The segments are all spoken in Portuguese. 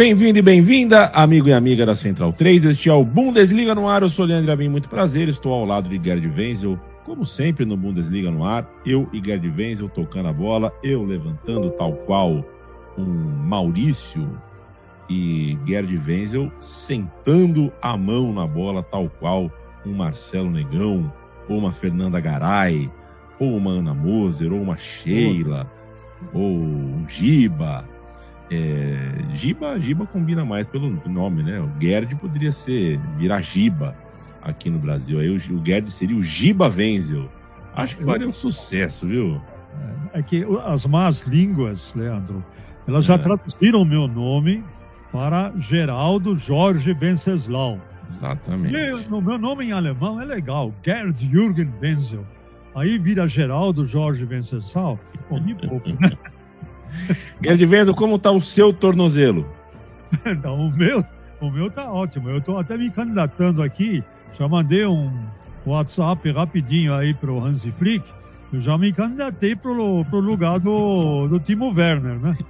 Bem-vindo e bem-vinda, amigo e amiga da Central 3. Este é o Bundesliga no ar. Eu sou Leandro Abim, muito prazer. Estou ao lado de Gerd Wenzel, como sempre no Bundesliga no ar. Eu e Gerd Wenzel tocando a bola, eu levantando tal qual um Maurício e Gerd Wenzel sentando a mão na bola, tal qual um Marcelo Negão, ou uma Fernanda Garay, ou uma Ana Moser, ou uma Sheila, ou um Giba é, Giba, Giba combina mais pelo nome, né? O Gerd poderia ser virar Giba aqui no Brasil. Aí o, o Gerd seria o Giba Wenzel. Acho que faria um sucesso, viu? É, é que as más línguas, Leandro, elas já é. traduziram meu nome para Geraldo Jorge Venceslau. Exatamente. E no meu nome em alemão é legal, Gerd Jürgen Wenzel. Aí vira Geraldo Jorge Venceslau, comi pouco, né? Gerd Wenzel, como está o seu tornozelo? Não, o meu, o meu tá ótimo. Eu estou até me candidatando aqui. Já mandei um WhatsApp rapidinho aí para o Hansi Flick. Eu já me candidatei para o lugar do, do Timo Werner, né?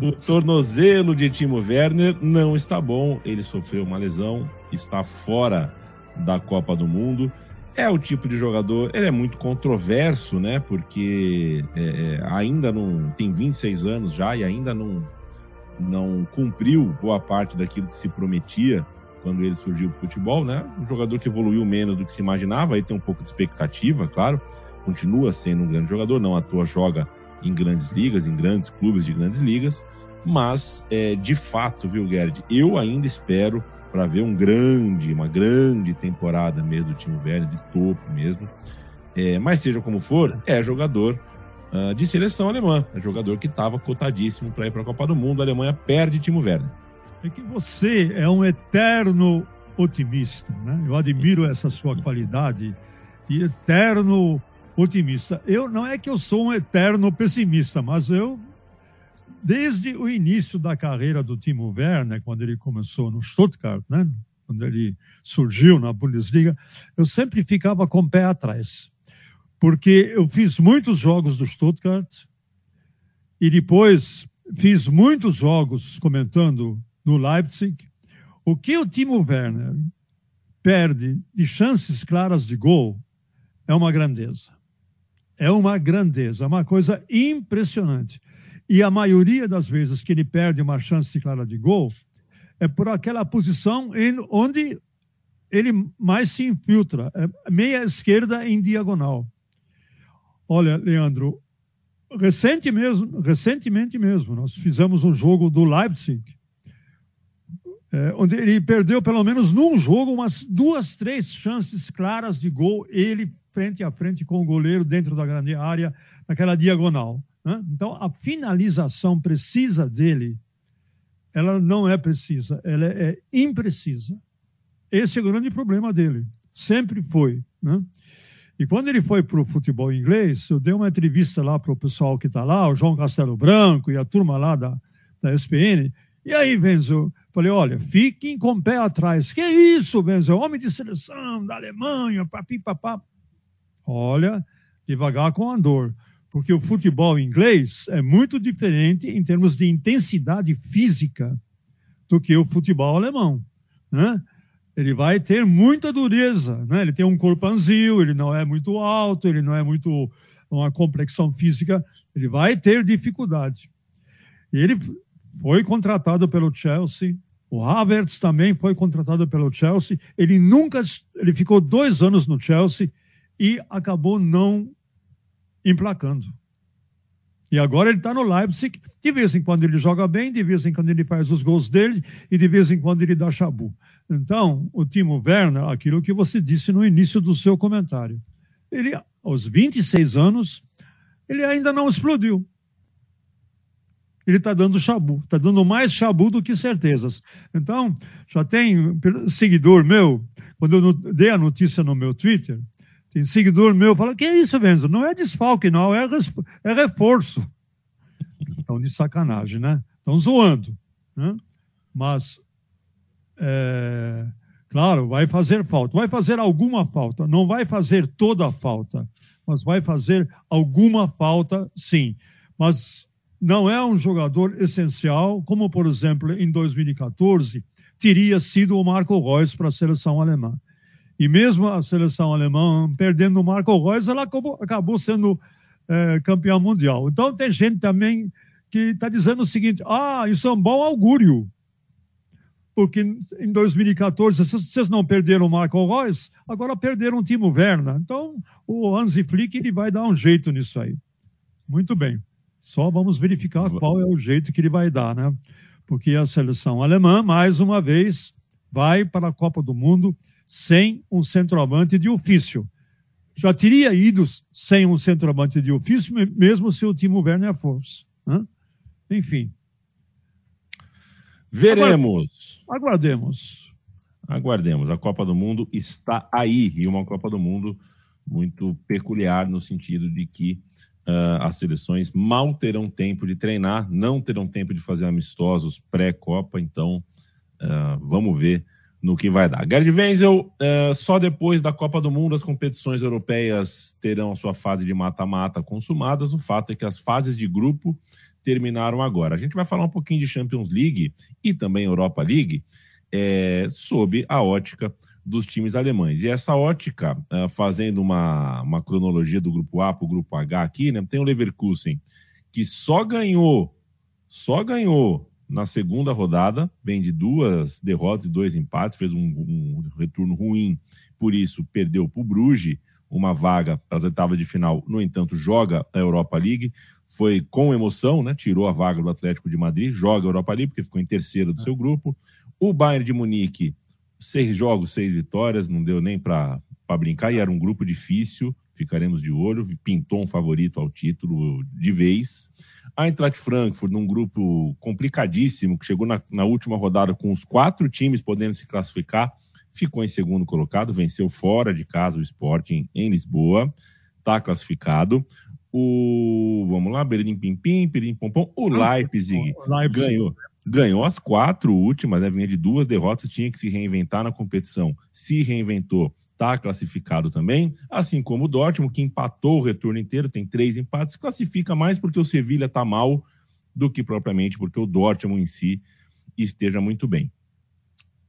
O tornozelo de Timo Werner não está bom. Ele sofreu uma lesão, está fora da Copa do Mundo é o tipo de jogador, ele é muito controverso, né? Porque é, é, ainda não tem 26 anos já e ainda não, não cumpriu boa parte daquilo que se prometia quando ele surgiu do futebol, né? Um jogador que evoluiu menos do que se imaginava, aí tem um pouco de expectativa, claro. Continua sendo um grande jogador, não à toa joga em grandes ligas, em grandes clubes de grandes ligas. Mas, é, de fato, viu, Gerd, eu ainda espero para ver um grande, uma grande temporada mesmo do time velho, de topo mesmo. É, mas seja como for, é jogador uh, de seleção alemã, é jogador que estava cotadíssimo para ir para a Copa do Mundo. A Alemanha perde Timo Werner. É que você é um eterno otimista, né? Eu admiro essa sua qualidade de eterno otimista. Eu não é que eu sou um eterno pessimista, mas eu desde o início da carreira do Timo Werner, quando ele começou no Stuttgart, né? quando ele surgiu na Bundesliga, eu sempre ficava com o pé atrás. Porque eu fiz muitos jogos do Stuttgart e depois fiz muitos jogos comentando no Leipzig. O que o Timo Werner perde de chances claras de gol é uma grandeza. É uma grandeza, é uma coisa impressionante. E a maioria das vezes que ele perde uma chance clara de gol é por aquela posição em onde ele mais se infiltra, é meia esquerda em diagonal. Olha, Leandro, recente mesmo, recentemente mesmo, nós fizemos um jogo do Leipzig, é, onde ele perdeu pelo menos num jogo umas duas, três chances claras de gol, ele frente a frente com o goleiro dentro da grande área, naquela diagonal. Né? Então, a finalização precisa dele, ela não é precisa, ela é imprecisa. Esse é o grande problema dele. Sempre foi. Né? E quando ele foi para o futebol inglês, eu dei uma entrevista lá para o pessoal que está lá, o João Castelo Branco e a turma lá da, da SPN. E aí, Venzo, falei: olha, fiquem com o pé atrás. Que isso, Venzo? Homem de seleção da Alemanha, papi, papá. Olha, devagar com Andor porque o futebol inglês é muito diferente em termos de intensidade física do que o futebol alemão. Né? Ele vai ter muita dureza, né? ele tem um corpanzil, ele não é muito alto, ele não é muito uma complexão física, ele vai ter dificuldade. Ele foi contratado pelo Chelsea, o Havertz também foi contratado pelo Chelsea, ele nunca, ele ficou dois anos no Chelsea e acabou não emplacando. E agora ele está no Leipzig. De vez em quando ele joga bem, de vez em quando ele faz os gols dele e de vez em quando ele dá chabu. Então, o Timo Werner, aquilo que você disse no início do seu comentário, ele, aos 26 anos, ele ainda não explodiu. Ele está dando chabu, está dando mais chabu do que certezas. Então, já tem seguidor meu, quando eu dei a notícia no meu Twitter, tem seguidor meu fala: que é isso, Venzo? Não é desfalque, não, é, é reforço. Estão de sacanagem, né? Estão zoando. Né? Mas, é, claro, vai fazer falta. Vai fazer alguma falta. Não vai fazer toda a falta, mas vai fazer alguma falta, sim. Mas não é um jogador essencial, como, por exemplo, em 2014, teria sido o Marco Reus para a seleção alemã. E mesmo a seleção alemã perdendo o Marco Reus, ela acabou, acabou sendo é, campeã mundial. Então tem gente também que está dizendo o seguinte: ah, isso é um bom augúrio. Porque em 2014 vocês não perderam o Marco Reus, agora perderam o Timo Werner. Então o Hansi Flick ele vai dar um jeito nisso aí. Muito bem. Só vamos verificar qual é o jeito que ele vai dar, né? Porque a seleção alemã, mais uma vez, vai para a Copa do Mundo sem um centroavante de ofício. Já teria ido sem um centroavante de ofício, mesmo se o Timo Werner fosse. Né? Enfim. Veremos. Aguardemos. Aguardemos. A Copa do Mundo está aí. E uma Copa do Mundo muito peculiar no sentido de que uh, as seleções mal terão tempo de treinar, não terão tempo de fazer amistosos pré-Copa. Então, uh, vamos ver no que vai dar. Gerd Wenzel, é, só depois da Copa do Mundo as competições europeias terão a sua fase de mata-mata consumadas. O fato é que as fases de grupo terminaram agora. A gente vai falar um pouquinho de Champions League e também Europa League é, sob a ótica dos times alemães. E essa ótica, é, fazendo uma, uma cronologia do grupo A para o grupo H aqui, né, tem o Leverkusen, que só ganhou, só ganhou na segunda rodada, vem de duas derrotas e dois empates, fez um, um retorno ruim, por isso perdeu para o Bruges uma vaga para as oitavas de final, no entanto, joga a Europa League, foi com emoção, né? Tirou a vaga do Atlético de Madrid, joga a Europa League, porque ficou em terceiro do seu grupo. O Bayern de Munique, seis jogos, seis vitórias, não deu nem para brincar, e era um grupo difícil, ficaremos de olho, pintou um favorito ao título de vez. A Eintracht Frankfurt, num grupo complicadíssimo, que chegou na, na última rodada com os quatro times podendo se classificar, ficou em segundo colocado, venceu fora de casa o Sporting em Lisboa, está classificado. O, vamos lá, Berlim Pim Pim, Pirim Pompom, o Leipzig, Leipzig, ganhou. Ganhou as quatro últimas, né? Vinha de duas derrotas, tinha que se reinventar na competição. Se reinventou, está classificado também, assim como o Dortmund, que empatou o retorno inteiro, tem três empates, classifica mais porque o Sevilha está mal do que propriamente porque o Dortmund em si esteja muito bem.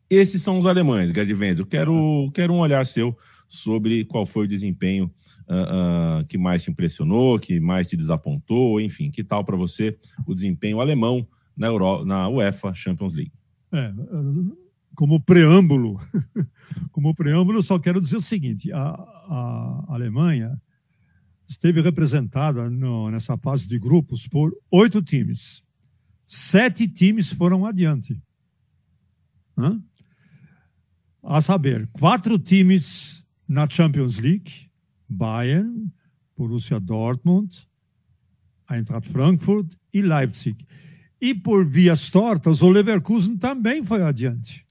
Esses são os alemães, Gerd Wenzel. Quero, quero um olhar seu sobre qual foi o desempenho uh, uh, que mais te impressionou, que mais te desapontou, enfim, que tal para você o desempenho alemão na, Euro, na UEFA Champions League? É, como preâmbulo, como preâmbulo, só quero dizer o seguinte: a, a Alemanha esteve representada no, nessa fase de grupos por oito times. Sete times foram adiante. Hã? A saber, quatro times na Champions League: Bayern, Borussia Dortmund, Eintracht Frankfurt e Leipzig. E por vias tortas, o Leverkusen também foi adiante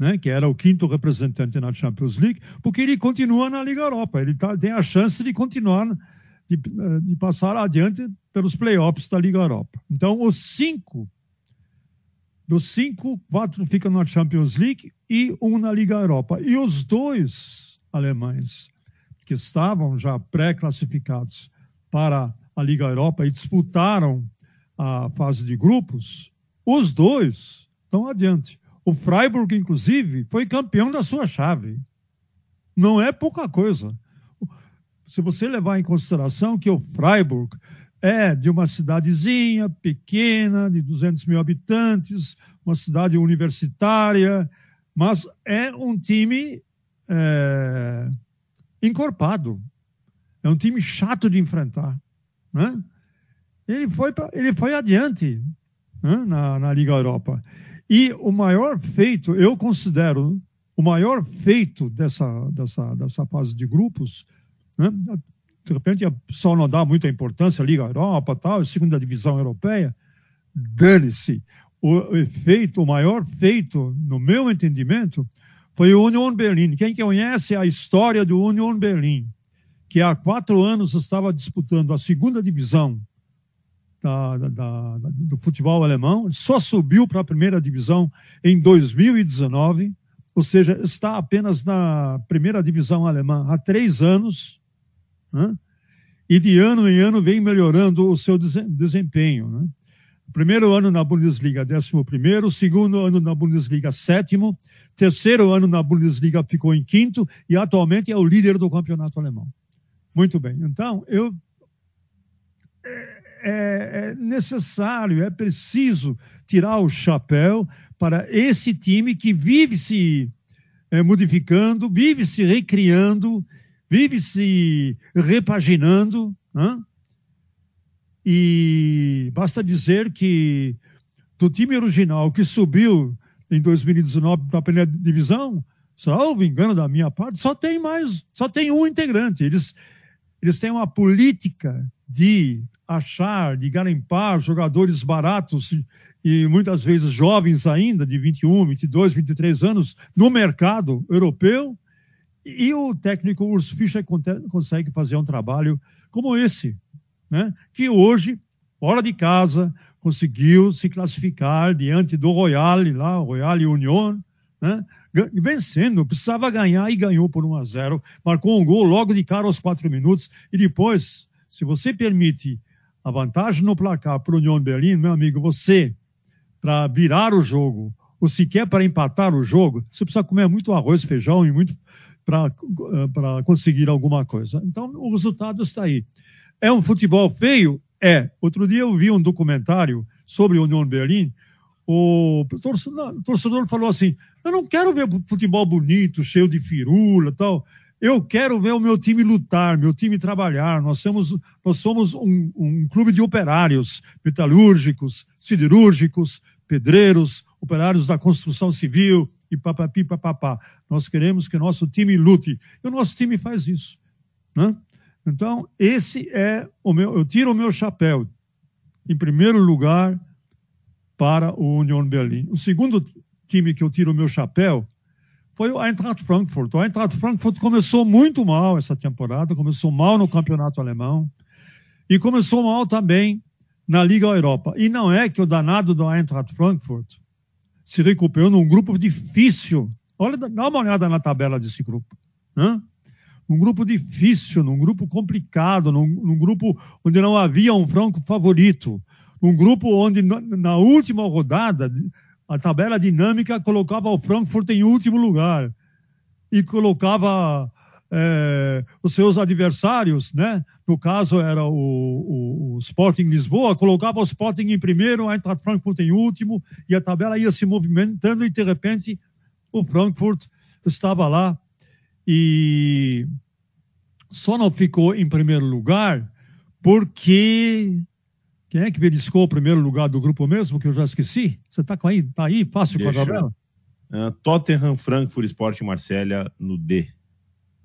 né, que era o quinto representante na Champions League, porque ele continua na Liga Europa. Ele tá, tem a chance de continuar, de, eh, de passar adiante pelos playoffs da Liga Europa. Então, os cinco, dos cinco, quatro ficam na Champions League e um na Liga Europa. E os dois alemães, que estavam já pré-classificados para a Liga Europa e disputaram a fase de grupos, os dois estão adiante. O Freiburg, inclusive, foi campeão da sua chave. Não é pouca coisa. Se você levar em consideração que o Freiburg é de uma cidadezinha pequena, de 200 mil habitantes, uma cidade universitária, mas é um time é, encorpado. É um time chato de enfrentar. Né? ele foi, pra, ele foi adiante né, na, na Liga Europa. E o maior feito, eu considero, o maior feito dessa, dessa, dessa fase de grupos, né, de repente a pessoa não dá muita importância Liga Europa, tal, segunda divisão europeia, dane-se. O efeito, o maior feito, no meu entendimento, foi o Union Berlin. Quem conhece a história do Union Berlin, que há quatro anos estava disputando a segunda divisão da, da, da, do futebol alemão, só subiu para a primeira divisão em 2019, ou seja, está apenas na primeira divisão alemã há três anos, né? e de ano em ano vem melhorando o seu desempenho. Né? Primeiro ano na Bundesliga, décimo primeiro, segundo ano na Bundesliga, sétimo, terceiro ano na Bundesliga ficou em quinto e atualmente é o líder do campeonato alemão. Muito bem. Então, eu é, é necessário, é preciso tirar o chapéu para esse time que vive se é, modificando, vive se recriando, vive se repaginando. Né? E basta dizer que do time original que subiu em 2019 para a primeira divisão, salvo engano da minha parte, só tem mais, só tem um integrante. Eles, eles têm uma política de achar, de garimpar jogadores baratos e muitas vezes jovens ainda, de 21, 22, 23 anos, no mercado europeu. E o técnico Urs Fischer consegue fazer um trabalho como esse, né? que hoje, fora de casa, conseguiu se classificar diante do Royal, lá, Royal Union, né? vencendo, precisava ganhar e ganhou por 1 a 0, marcou um gol logo de cara aos quatro minutos e depois, se você permite a vantagem no placar para o União Berlim, meu amigo, você, para virar o jogo, ou sequer para empatar o jogo, você precisa comer muito arroz, feijão e muito para eh, conseguir alguma coisa. Então, o resultado está aí. É um futebol feio? É. Outro dia eu vi um documentário sobre o União Berlim. O torcedor, o torcedor falou assim: Eu não quero ver futebol bonito, cheio de firula tal. Eu quero ver o meu time lutar, meu time trabalhar. Nós somos, nós somos um, um clube de operários, metalúrgicos, siderúrgicos, pedreiros, operários da construção civil e papapi papapá. Nós queremos que nosso time lute. E o nosso time faz isso. Né? Então, esse é o meu. Eu tiro o meu chapéu, em primeiro lugar, para o Union Berlim. O segundo time que eu tiro o meu chapéu foi o Eintracht Frankfurt. O Eintracht Frankfurt começou muito mal essa temporada, começou mal no campeonato alemão e começou mal também na Liga Europa. E não é que o danado do Eintracht Frankfurt se recuperou num grupo difícil. Olha, dá uma olhada na tabela desse grupo. Né? Um grupo difícil, num grupo complicado, num, num grupo onde não havia um franco favorito, um grupo onde na última rodada a tabela dinâmica colocava o Frankfurt em último lugar e colocava é, os seus adversários, né? No caso era o, o, o, Sporting Lisboa, colocava o Sporting em primeiro, a Eintracht Frankfurt em último e a tabela ia se movimentando e de repente o Frankfurt estava lá e só não ficou em primeiro lugar porque quem é que beliscou o primeiro lugar do grupo mesmo, que eu já esqueci? Você está aí? Tá aí, fácil Deixa. com a tabela? Uh, Tottenham, Frankfurt, Sport Marselha no D.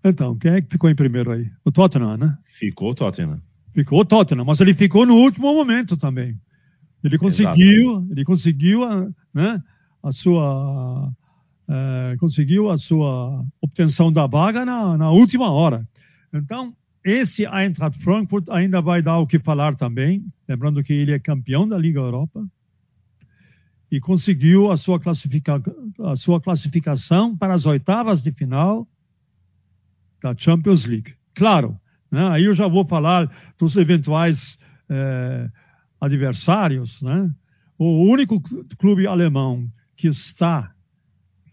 Então, quem é que ficou em primeiro aí? O Tottenham, né? Ficou o Tottenham. Ficou o Tottenham, mas ele ficou no último momento também. Ele conseguiu, Exato. ele conseguiu a, né, a sua é, conseguiu a sua obtenção da vaga na, na última hora. Então, esse Eintracht Frankfurt ainda vai dar o que falar também, lembrando que ele é campeão da Liga Europa e conseguiu a sua, classifica a sua classificação para as oitavas de final da Champions League. Claro, né? aí eu já vou falar dos eventuais é, adversários. Né? O único clube alemão que está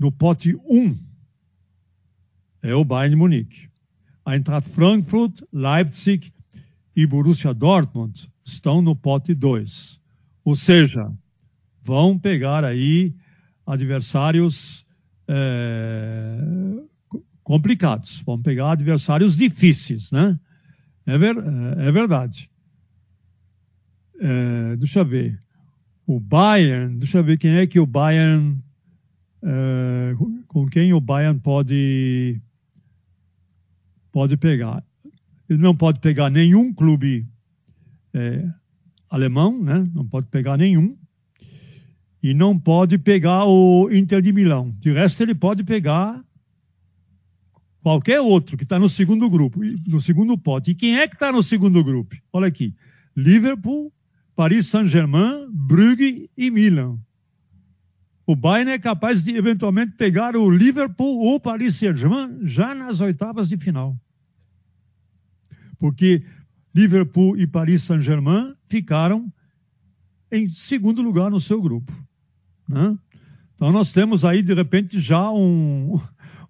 no pote 1 é o Bayern Munique. Eintracht Frankfurt, Leipzig e Borussia Dortmund estão no pote 2. Ou seja, vão pegar aí adversários é, complicados, vão pegar adversários difíceis, né? É, ver, é verdade. é, deixa eu ver. O Bayern, deixa eu ver quem é que o Bayern. É, com quem o Bayern pode, pode pegar. Ele não pode pegar nenhum clube é, alemão, né? não pode pegar nenhum. E não pode pegar o Inter de Milão. De resto, ele pode pegar qualquer outro que está no segundo grupo, no segundo pote. E quem é que está no segundo grupo? Olha aqui: Liverpool, Paris Saint-Germain, Brugge e Milan. O Bayern é capaz de eventualmente pegar o Liverpool ou Paris Saint-Germain já nas oitavas de final. Porque Liverpool e Paris Saint-Germain ficaram em segundo lugar no seu grupo. Né? Então nós temos aí, de repente, já um,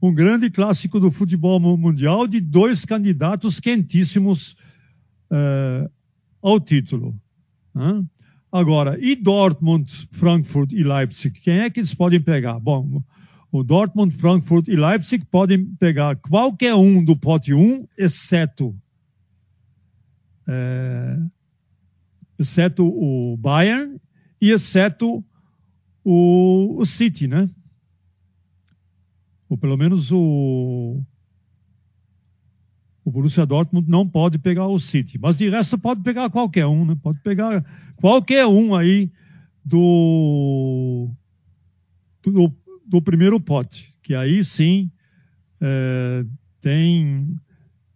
um grande clássico do futebol mundial de dois candidatos quentíssimos uh, ao título. Né? Agora, e Dortmund, Frankfurt e Leipzig? Quem é que eles podem pegar? Bom, o Dortmund, Frankfurt e Leipzig podem pegar qualquer um do pote 1, exceto, é, exceto o Bayern e exceto o, o City, né? Ou pelo menos o, o Borussia Dortmund não pode pegar o City. Mas de resto pode pegar qualquer um, né? Pode pegar qualquer um aí do, do, do primeiro pote. Que aí sim é, tem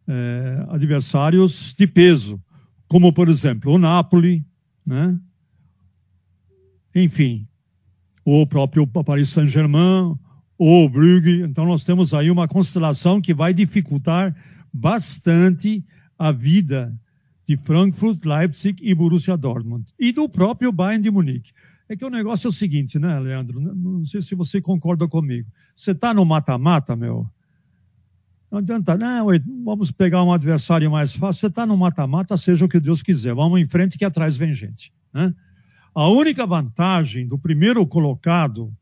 é, adversários de peso. Como, por exemplo, o Napoli, né? Enfim, o próprio Paris Saint-Germain, ou Brugge. Então, nós temos aí uma constelação que vai dificultar bastante a vida de Frankfurt, Leipzig e Borussia Dortmund. E do próprio Bayern de Munique. É que o negócio é o seguinte, né, Leandro? Não sei se você concorda comigo. Você está no mata-mata, meu. Não adianta, não, vamos pegar um adversário mais fácil. Você está no mata-mata, seja o que Deus quiser. Vamos em frente que atrás vem gente. Né? A única vantagem do primeiro colocado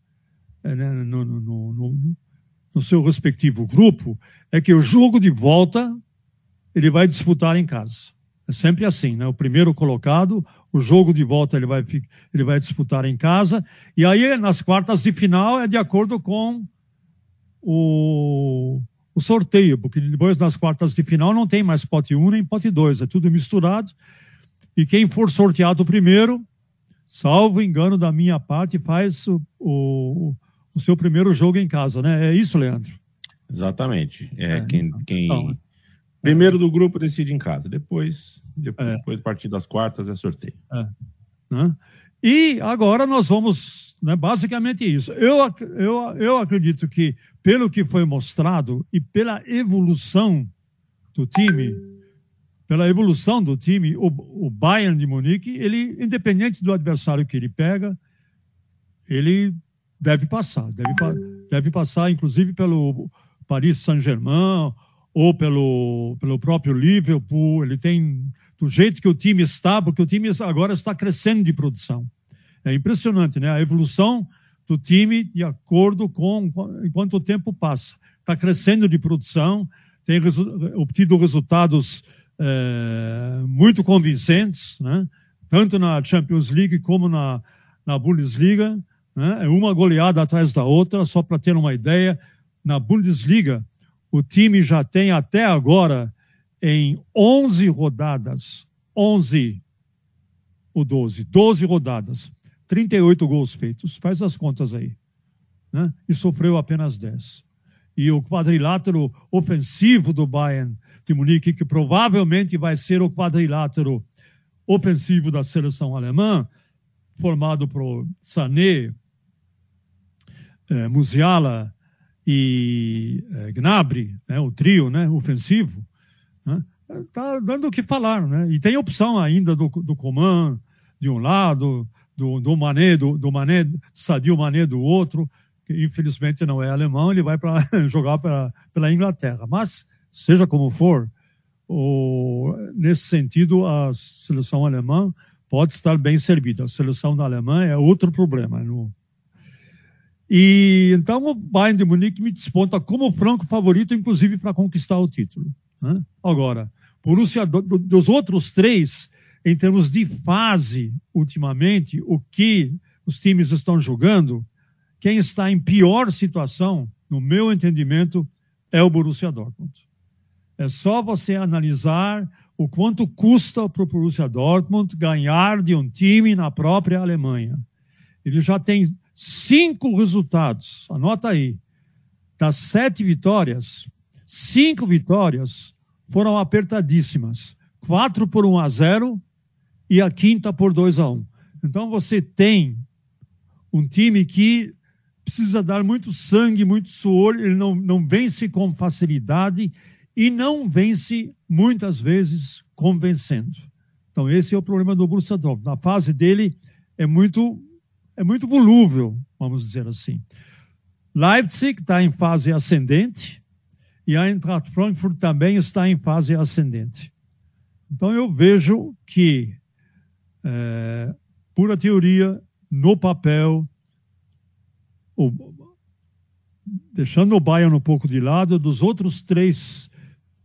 é, né, no, no, no, no seu respectivo grupo, é que o jogo de volta ele vai disputar em casa. É sempre assim, né? O primeiro colocado, o jogo de volta ele vai, ele vai disputar em casa. E aí, nas quartas de final, é de acordo com o, o sorteio, porque depois nas quartas de final não tem mais pote 1 nem pote 2, é tudo misturado. E quem for sorteado primeiro, salvo engano da minha parte, faz o, o, o seu primeiro jogo em casa, né? É isso, Leandro? Exatamente. É, é quem, quem então, primeiro do grupo decide em casa, depois, depois, é. depois a partir das quartas é sorteio. É. Né? E agora nós vamos, né, basicamente isso. Eu, eu, eu acredito que, pelo que foi mostrado e pela evolução do time, pela evolução do time, o, o Bayern de Munique, ele, independente do adversário que ele pega, ele deve passar. Deve, deve passar, inclusive, pelo Paris Saint-Germain ou pelo, pelo próprio Liverpool. Ele tem, do jeito que o time está, porque o time agora está crescendo de produção. É impressionante, né? A evolução do time de acordo com enquanto o tempo passa. Está crescendo de produção, tem obtido resultados é, muito convincentes, né? tanto na Champions League como na, na Bundesliga né? é uma goleada atrás da outra, só para ter uma ideia. Na Bundesliga, o time já tem até agora, em 11 rodadas, 11 ou 12, 12 rodadas, 38 gols feitos. Faz as contas aí. Né? E sofreu apenas 10. E o quadrilátero ofensivo do Bayern de Munique, que provavelmente vai ser o quadrilátero ofensivo da seleção alemã, formado por Sané, é, Musiala e é, Gnabry, né, o trio né, ofensivo, está né, tá dando o que falar. Né? E tem opção ainda do, do Coman de um lado, do, do Mané, do, do Mané, Sadio Mané do outro, que infelizmente não é alemão, ele vai para jogar pra, pela Inglaterra. Mas, seja como for, o, nesse sentido, a seleção alemã pode estar bem servida. A seleção da Alemanha é outro problema. No, e então o Bayern de Munique me desponta como franco favorito, inclusive para conquistar o título. Né? Agora, Borussia, do, dos outros três, em termos de fase, ultimamente, o que os times estão jogando, quem está em pior situação, no meu entendimento, é o Borussia Dortmund. É só você analisar o quanto custa para o Borussia Dortmund ganhar de um time na própria Alemanha. Ele já tem cinco resultados, anota aí. Das sete vitórias, cinco vitórias foram apertadíssimas. Quatro por 1 a 0 e a quinta por 2 a 1. Então você tem um time que precisa dar muito sangue, muito suor, ele não, não vence com facilidade e não vence muitas vezes convencendo. Então esse é o problema do Borussia Dortmund. Fase dele é muito é muito volúvel, vamos dizer assim. Leipzig está em fase ascendente e a Eintracht Frankfurt também está em fase ascendente. Então eu vejo que, é, pura teoria, no papel, deixando o Bayern um pouco de lado, dos outros três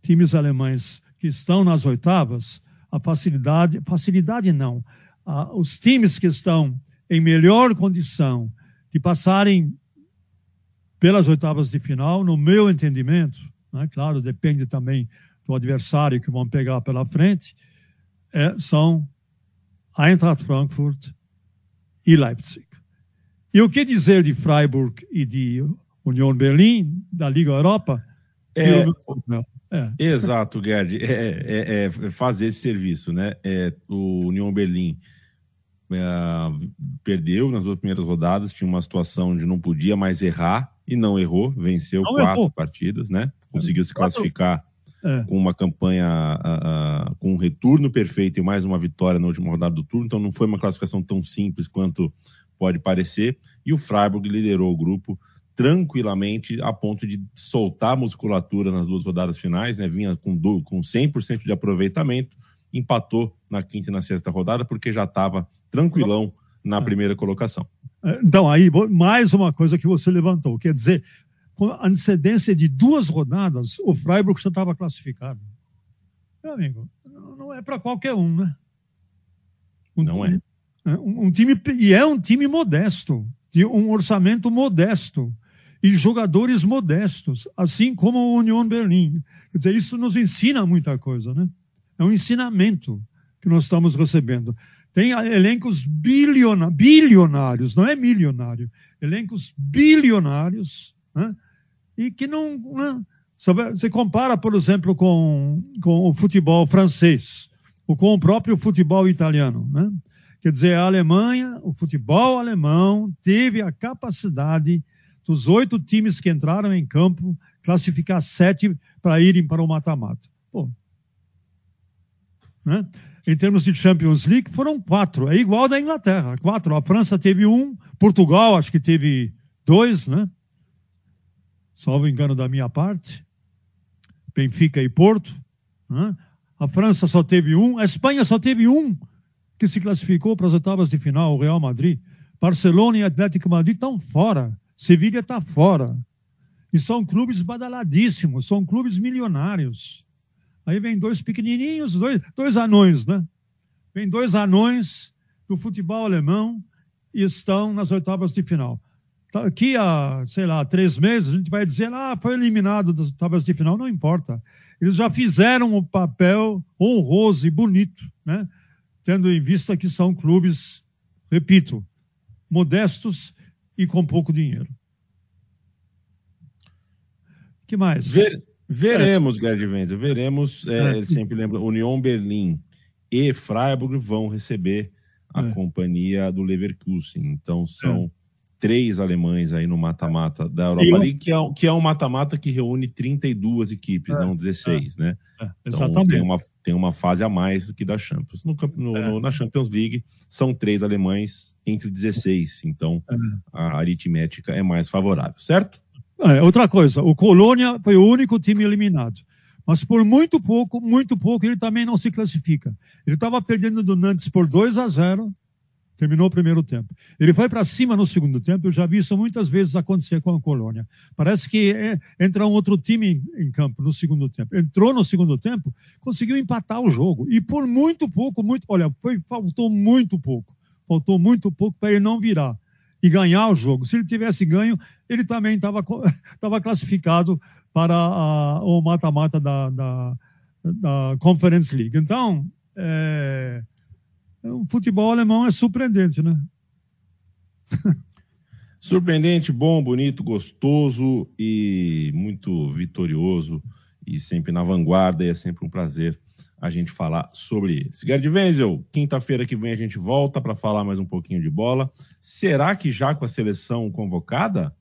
times alemães que estão nas oitavas, a facilidade, facilidade não, a, os times que estão em melhor condição de passarem pelas oitavas de final, no meu entendimento, né, claro, depende também do adversário que vão pegar pela frente, é, são Eintracht Frankfurt e Leipzig. E o que dizer de Freiburg e de União Berlim, da Liga Europa? É, é. Exato, Gerd. É, é, é, fazer esse serviço, né? É, o União Berlim perdeu nas duas primeiras rodadas, tinha uma situação onde não podia mais errar e não errou, venceu não quatro errou. partidas, né? Conseguiu se classificar é. com uma campanha, uh, uh, com um retorno perfeito e mais uma vitória na última rodada do turno, então não foi uma classificação tão simples quanto pode parecer. E o Freiburg liderou o grupo tranquilamente a ponto de soltar a musculatura nas duas rodadas finais, né? Vinha com, do, com 100% de aproveitamento, empatou na quinta e na sexta rodada porque já estava tranquilão na é. primeira colocação. É, então, aí, mais uma coisa que você levantou, quer dizer, com a antecedência de duas rodadas, o Freiburg já estava classificado. Meu amigo, não é para qualquer um, né? Um, não é. é. Um, um, time, e é um time modesto, de um orçamento modesto, e jogadores modestos, assim como o Union Berlim. Quer dizer, isso nos ensina muita coisa, né? É um ensinamento que nós estamos recebendo. Tem elencos bilionários, não é milionário, elencos bilionários, né? e que não. Né? Você compara, por exemplo, com, com o futebol francês, ou com o próprio futebol italiano. Né? Quer dizer, a Alemanha, o futebol alemão, teve a capacidade dos oito times que entraram em campo classificar sete para irem para o mata-mata. Né? Em termos de Champions League, foram quatro. É igual da Inglaterra, quatro. A França teve um, Portugal acho que teve dois, né? salvo engano da minha parte, Benfica e Porto. Né? A França só teve um, a Espanha só teve um que se classificou para as oitavas de final, o Real Madrid. Barcelona e Atlético Madrid estão fora. Sevilha está fora. E são clubes badaladíssimos, são clubes milionários. Aí vem dois pequenininhos, dois, dois anões, né? Vem dois anões do futebol alemão e estão nas oitavas de final. Daqui tá, a, sei lá, três meses, a gente vai dizer, ah, foi eliminado das oitavas de final, não importa. Eles já fizeram um papel honroso e bonito, né? tendo em vista que são clubes, repito, modestos e com pouco dinheiro. que mais? Ver, veremos, é, Gerd Wenzel, veremos. É, é, sempre lembro, União Berlim e Freiburg vão receber a é. companhia do Leverkusen. Então são três alemães aí no mata-mata da Europa League, que é, que é um mata-mata que reúne 32 equipes, é, não 16, é, né? É, então tem uma, tem uma fase a mais do que da Champions. No, no, é. na Champions League são três alemães entre 16, então é. a aritmética é mais favorável, certo? É, outra coisa, o Colônia foi o único time eliminado. Mas por muito pouco, muito pouco, ele também não se classifica. Ele estava perdendo do Nantes por 2 a 0 Terminou o primeiro tempo. Ele foi para cima no segundo tempo. Eu já vi isso muitas vezes acontecer com a Colônia. Parece que é, entra um outro time em, em, campo no segundo tempo. Entrou no segundo tempo, conseguiu empatar o jogo. E por muito pouco, muito. Olha, foi, faltou muito pouco. Faltou muito pouco para ele não virar e ganhar o jogo. Se ele tivesse ganho, ele também estava classificado para a, o mata-mata da, da, da Conference League. Então, é, o futebol alemão é surpreendente, né? Surpreendente, bom, bonito, gostoso e muito vitorioso e sempre na vanguarda e é sempre um prazer a gente falar sobre eles. Gerd Wenzel, quinta-feira que vem a gente volta para falar mais um pouquinho de bola. Será que já com a seleção convocada?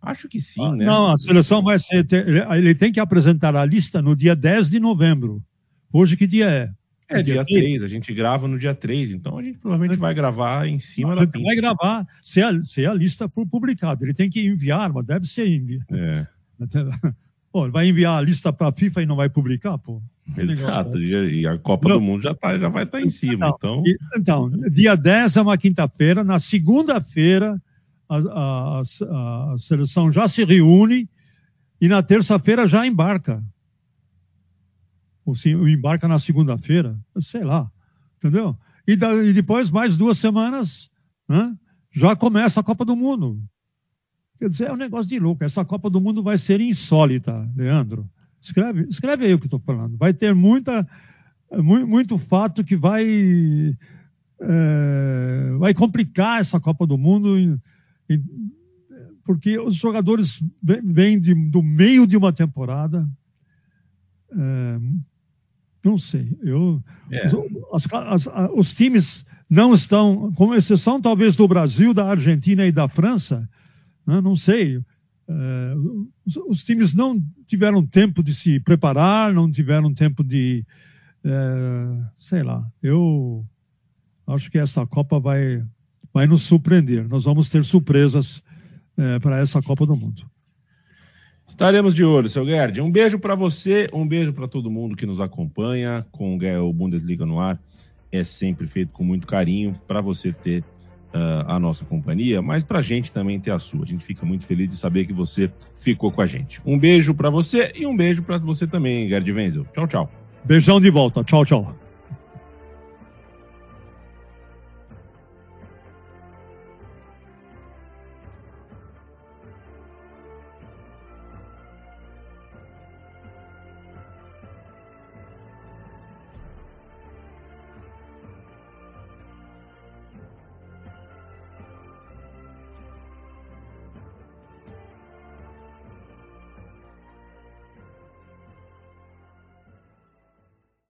Acho que sim, né? Não, a seleção vai ser. Ele tem que apresentar a lista no dia 10 de novembro. Hoje que dia é? É, dia, dia 3, a gente grava no dia 3, então a gente provavelmente vai gravar em cima da pinta. Vai gravar, se a, se a lista for publicada. Ele tem que enviar, mas deve ser enviado. É. Pô, vai enviar a lista para a FIFA e não vai publicar, pô. Exato, e a Copa não. do Mundo já, tá, já vai estar tá em cima, então... Então, dia 10 é uma quinta-feira, na segunda-feira a, a, a, a seleção já se reúne e na terça-feira já embarca ou embarca na segunda-feira, sei lá, entendeu? E, da, e, depois, mais duas semanas, né, já começa a Copa do Mundo. Quer dizer, é um negócio de louco. Essa Copa do Mundo vai ser insólita, Leandro. Escreve, escreve aí o que estou falando. Vai ter muita, muito, muito fato que vai, é, vai complicar essa Copa do Mundo, em, em, porque os jogadores vêm do meio de uma temporada. É, não sei. Eu, é. as, as, as, os times não estão, com exceção talvez do Brasil, da Argentina e da França, né, não sei. É, os, os, times não tiveram tempo de se preparar, não tiveram tempo de. É, sei lá. Eu acho que essa Copa vai, vai nos surpreender. Nós vamos ter surpresas é, para essa Copa do Mundo. Estaremos de olho, seu Gerd. Um beijo para você, um beijo para todo mundo que nos acompanha com o Bundesliga no ar. É sempre feito com muito carinho para você ter uh, a nossa companhia, mas para a gente também ter a sua. A gente fica muito feliz de saber que você ficou com a gente. Um beijo para você e um beijo para você também, Gerd Wenzel. Tchau, tchau. Beijão de volta. Tchau, tchau.